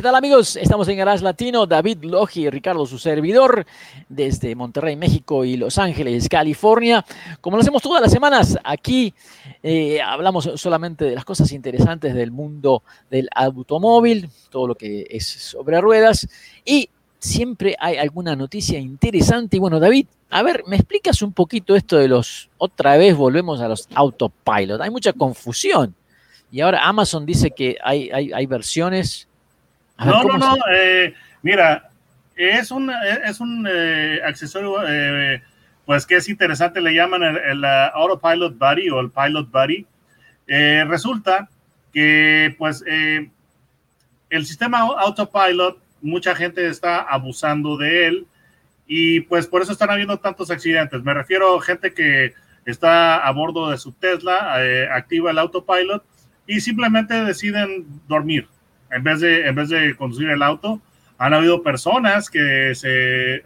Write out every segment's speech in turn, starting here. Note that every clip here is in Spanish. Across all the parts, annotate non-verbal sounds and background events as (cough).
¿Qué tal amigos? Estamos en Garage Latino, David Logi Ricardo, su servidor, desde Monterrey, México y Los Ángeles, California. Como lo hacemos todas las semanas, aquí eh, hablamos solamente de las cosas interesantes del mundo del automóvil, todo lo que es sobre ruedas y siempre hay alguna noticia interesante. Y bueno, David, a ver, ¿me explicas un poquito esto de los, otra vez volvemos a los autopilot? Hay mucha confusión. Y ahora Amazon dice que hay, hay, hay versiones no, no, no, eh, mira, es un, es un eh, accesorio, eh, pues que es interesante, le llaman el, Autopilot Buddy o el Pilot Buddy. resulta que, pues, el sistema Autopilot, mucha gente está abusando de él y, pues, por eso están habiendo tantos accidentes. Me refiero a gente que está a bordo de su Tesla, activa el Autopilot y simplemente deciden dormir en vez de, en vez de conducir el auto, han habido personas que se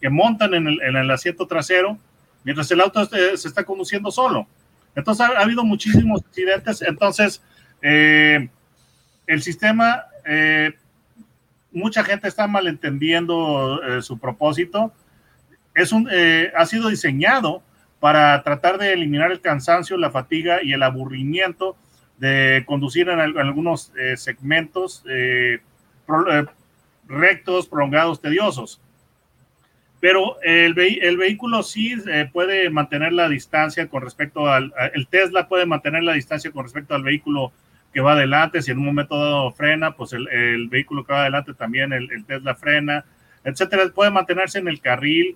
que montan en el, en el, asiento trasero mientras el auto este, se está conduciendo solo. Entonces ha, habido muchísimos accidentes. Entonces, eh, el sistema, eh, mucha gente está malentendiendo eh, su propósito. Es un, ha sido diseñado para tratar de eliminar el cansancio, la fatiga y el aburrimiento de conducir en, algunos eh, segmentos eh, eh, rectos, prolongados, tediosos. Pero el, vehículo sí puede mantener la distancia con respecto al, el Tesla puede mantener la distancia con respecto al vehículo que va adelante, si en un momento dado frena, pues el, vehículo que va adelante también, el, Tesla frena, etcétera, puede mantenerse en el carril,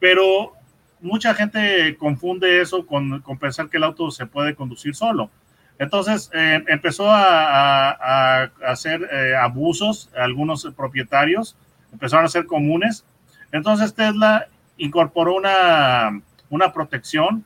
pero mucha gente confunde eso con pensar que el auto se puede conducir solo. Entonces eh, empezó a, hacer eh, abusos, algunos propietarios empezaron a ser comunes. Entonces Tesla incorporó una, una protección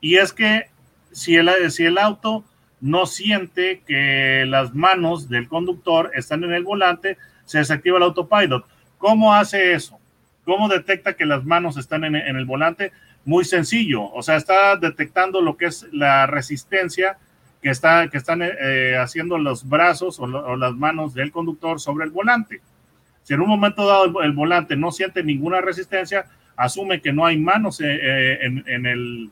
y es que si el, si el auto no siente que las manos del conductor están en el volante, se desactiva el autopilot. ¿Cómo hace eso? ¿Cómo detecta que las manos están en, en el volante? Muy sencillo, o sea, está detectando lo que es la resistencia que, está, que están eh, haciendo los brazos o, las manos del conductor sobre el volante. Si en un momento dado el, volante no siente ninguna resistencia, asume que no hay manos eh, eh, en, el,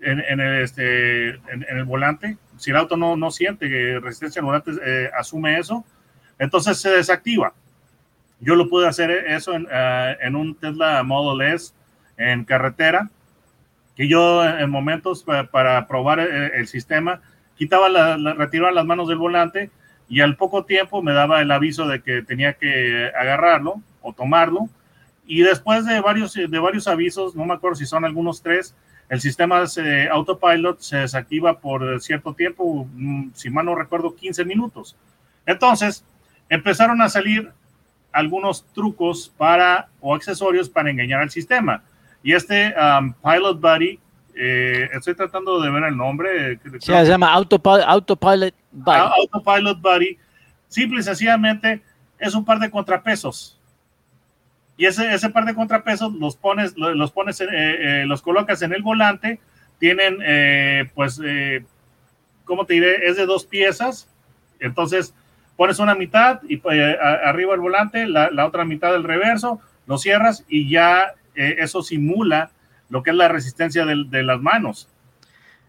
en, el, este, en, el volante. Si el auto no, no siente resistencia al volante, asume eso. Entonces se desactiva. Yo lo pude hacer eso en, un Tesla Model S en carretera, que yo en momentos para, para probar el sistema quitaba la, retiraba las manos del volante y al poco tiempo me daba el aviso de que tenía que agarrarlo o tomarlo. Y después de varios, de varios avisos, no me acuerdo si son algunos tres, el sistema de autopilot se desactiva por cierto tiempo, mm, si mal no recuerdo, 15 minutos. Entonces, empezaron a salir algunos trucos para o accesorios para engañar al sistema. Y este um, Pilot Buddy eh, estoy tratando de ver el nombre. se llama Autopilot, Autopilot Buddy. Ah, Autopilot Buddy. Simple y sencillamente es un par de contrapesos. Y ese, ese par de contrapesos los pones, los pones, eh, eh, los colocas en el volante. Tienen, pues, ¿cómo te diré? Es de dos piezas. Entonces, pones una mitad y arriba el volante, la, la, otra mitad del reverso, lo cierras y ya eso simula lo que es la resistencia de, las manos.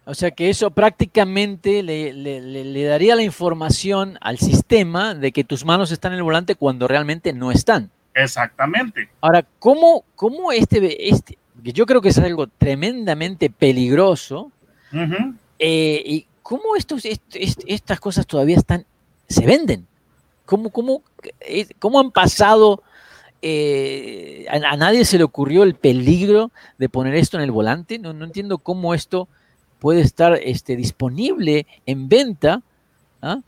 O sea que eso prácticamente le, daría la información al sistema de que tus manos están en el volante cuando realmente no están. Exactamente. Ahora, ¿cómo, cómo este, este, que yo creo que es algo tremendamente peligroso, eh, y cómo estos, estas cosas todavía están, se venden? ¿Cómo, cómo, eh, cómo han pasado eh, a, nadie se le ocurrió el peligro de poner esto en el volante. No, no entiendo cómo esto puede estar este, disponible en venta. ¿ah?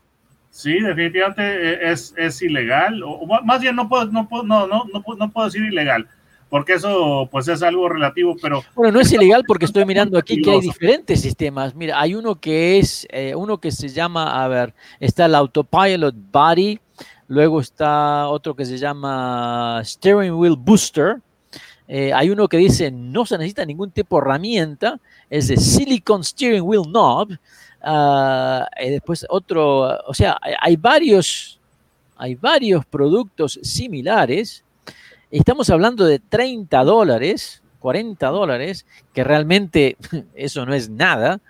Sí, definitivamente eh, es, es ilegal, o más bien no puedo, no, puedo, no, no, no, puedo decir ilegal. porque eso pues es algo relativo, pero... Bueno, no es ilegal porque estoy mirando aquí que hay diferentes sistemas. Mira, hay uno que es, eh, uno que se llama, a ver, está el Autopilot Body, luego está otro que se llama Steering Wheel Booster, eh, hay uno que dice no se necesita ningún tipo de herramienta, es de Silicon Steering Wheel Knob, uh, después otro, o sea, hay varios, hay varios productos similares. Estamos hablando de 30 dólares, 40 dólares, que realmente (laughs) eso no es nada,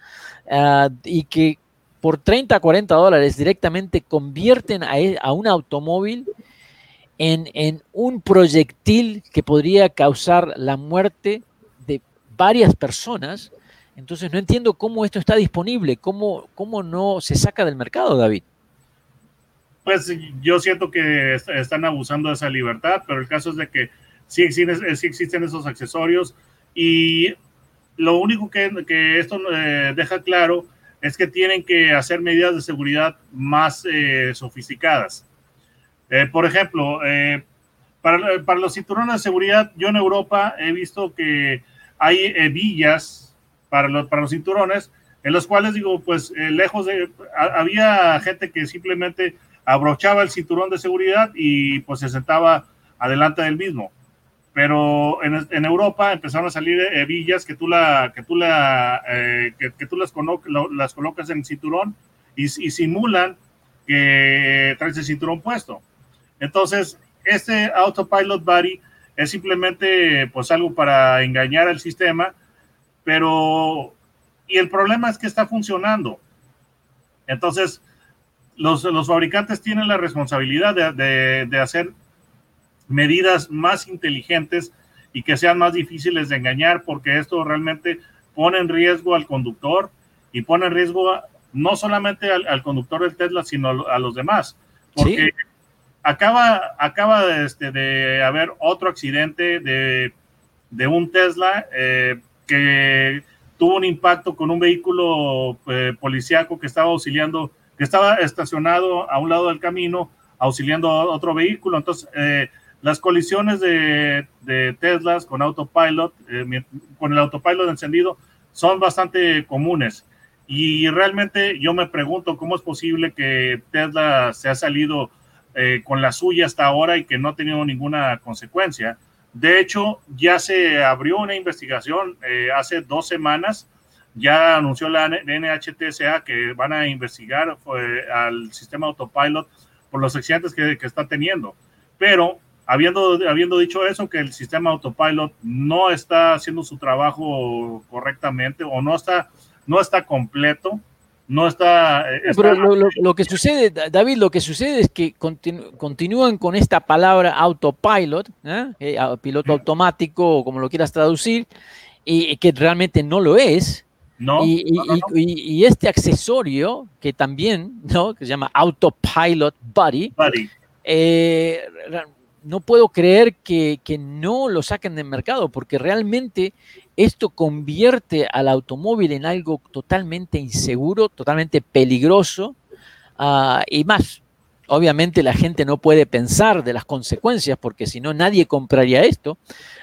ah, y que por 30, 40 dólares directamente convierten a, e, un automóvil en, en, un proyectil que podría causar la muerte de varias personas. Entonces no entiendo cómo esto está disponible, cómo, cómo no se saca del mercado, David pues yo siento que están abusando de esa libertad, pero el caso es de que sí existen, sí existen esos accesorios y lo único que, que esto eh, deja claro es que tienen que hacer medidas de seguridad más eh, sofisticadas. Eh, por ejemplo, para, para, los cinturones de seguridad, yo en Europa he visto que hay hebillas para los, para los cinturones, en los cuales digo, pues lejos de, había gente que simplemente abrochaba el cinturón de seguridad y pues se sentaba adelante del mismo. Pero en, en Europa empezaron a salir hebillas que tú, la, que tú, la, eh, que, tú las, las colocas en cinturón y, simulan que traes el cinturón puesto. Entonces, este Autopilot Body es simplemente pues algo para engañar al sistema, pero y el problema es que está funcionando. Entonces, los, fabricantes tienen la responsabilidad de, hacer medidas más inteligentes y que sean más difíciles de engañar, porque esto realmente pone en riesgo al conductor y pone en riesgo no solamente al, conductor del Tesla, sino a, los demás. Porque acaba, acaba de, este, de, haber otro accidente de, un Tesla eh, que tuvo un impacto con un vehículo eh, policíaco que estaba auxiliando que estaba estacionado a un lado del camino auxiliando a otro vehículo. Entonces, eh, las colisiones de, de, Teslas con autopilot, eh, con el autopilot encendido, son bastante comunes. Y realmente yo me pregunto cómo es posible que Tesla se ha salido eh, con la suya hasta ahora y que no ha tenido ninguna consecuencia. De hecho, ya se abrió una investigación hace dos semanas ya anunció la NHTSA que van a investigar al sistema autopilot por los accidentes que, está teniendo. Pero habiendo, habiendo dicho eso, que el sistema autopilot no está haciendo su trabajo correctamente o no está, no está completo, no está... Eh, Pero lo, que sucede, David, lo que sucede es que continúan con esta palabra autopilot, ¿eh? Eh, piloto automático o como lo quieras traducir, y que realmente no lo es, y, este accesorio que también, ¿no? Que se llama Autopilot Buddy, eh, no puedo creer que, no lo saquen del mercado porque realmente esto convierte al automóvil en algo totalmente inseguro, totalmente peligroso ah, y más. Obviamente la gente no puede pensar de las consecuencias porque si no nadie compraría esto.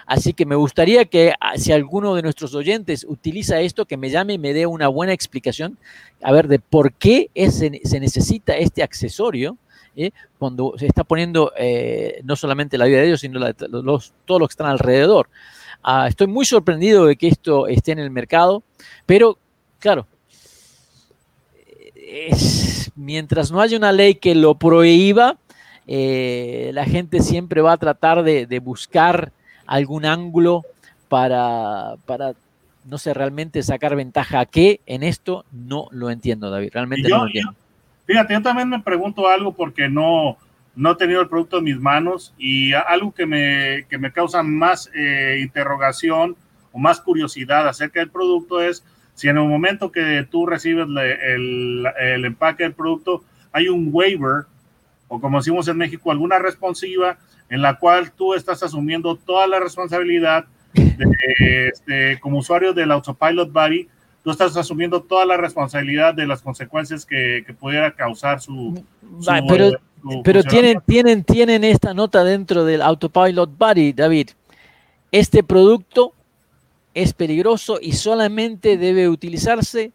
Así que me gustaría que ah, si alguno de nuestros oyentes utiliza esto, que me llame y me dé una buena explicación, a ver, de por qué se necesita este accesorio. ¿Eh? cuando se está poniendo eh, no solamente la vida de ellos, sino la, los, todo lo que están alrededor. Ah, estoy muy sorprendido de que esto esté en el mercado, pero claro, mientras no haya una ley que lo prohíba, eh, la gente siempre va a tratar de, de buscar algún ángulo para, para, no sé, realmente sacar ventaja a qué en esto no lo entiendo, David. Realmente no lo entiendo. Fíjate, yo también me pregunto algo porque no, no he tenido el producto en mis manos y algo que me, que me causa más eh, interrogación o más curiosidad acerca del producto es si en el momento que tú recibes el, el empaque del producto hay un waiver o como decimos en México, alguna responsiva en la cual tú estás asumiendo toda la responsabilidad de, este, como usuario del Autopilot Body, tú estás asumiendo toda la responsabilidad de las consecuencias que, que pudiera causar su... pero pero tienen, tienen, tienen esta nota dentro del Autopilot Body, David. este producto es peligroso y solamente debe utilizarse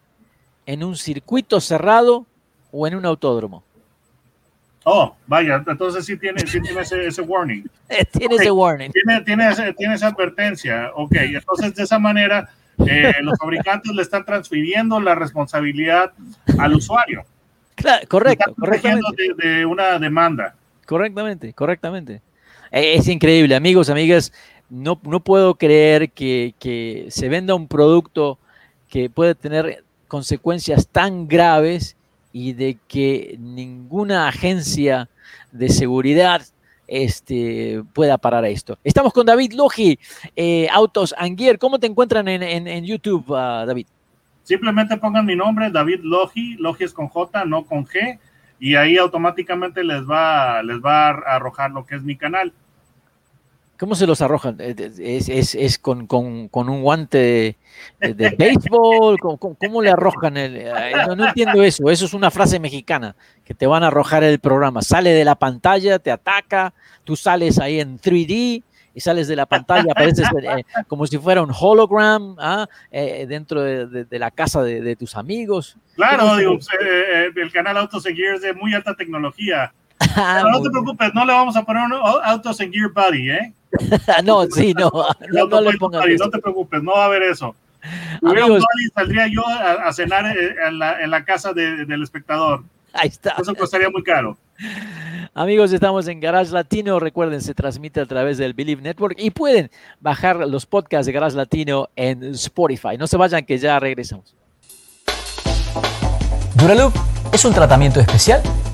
en un circuito cerrado o en un autódromo. Oh, vaya, entonces sí tiene, sí tiene ese, warning. (laughs) tiene ese warning. Tiene, tiene, tiene, esa advertencia. Ok, entonces de esa manera eh, los fabricantes le están transfiriendo la responsabilidad al usuario. Claro, correcto. Están de, de, una demanda. Correctamente, correctamente. E, es increíble, amigos, amigas. No, no puedo creer que, que se venda un producto que puede tener consecuencias tan graves y de que ninguna agencia de seguridad este, pueda parar esto. Estamos con David Logi, eh, Autos and Gear. ¿Cómo te encuentran en, YouTube, ah, David? Simplemente pongan mi nombre, David Logi. Logi es con J, no con G. Y ahí automáticamente les va, les va a arrojar lo que es mi canal. ¿Cómo se los arrojan? Eh, ¿Es, con, un guante de, béisbol? ¿Cómo, le arrojan? El, no, entiendo eso. Eso es una frase mexicana, que te van a arrojar el programa. Sale de la pantalla, te ataca, tú sales ahí en 3D y sales de la pantalla, apareces eh, como si fuera un hologram ¿ah? eh, dentro de, la casa de, tus amigos. Claro, el canal Autos Gear es de muy alta tecnología. Ah, no, te preocupes, no le vamos a poner Autos Gear Buddy, ¿eh? (laughs) no, sí, no. (laughs) No, no, te preocupes, no va a haber eso. Amigos, saldría yo a, cenar eh, en la, en la casa del espectador. Ahí está. Eso costaría muy caro. Amigos, estamos en Garage Latino. Recuerden, se transmite a través del Believe Network y pueden bajar los podcasts de Garage Latino en Spotify. No se vayan, que ya regresamos. Duraloop es un tratamiento especial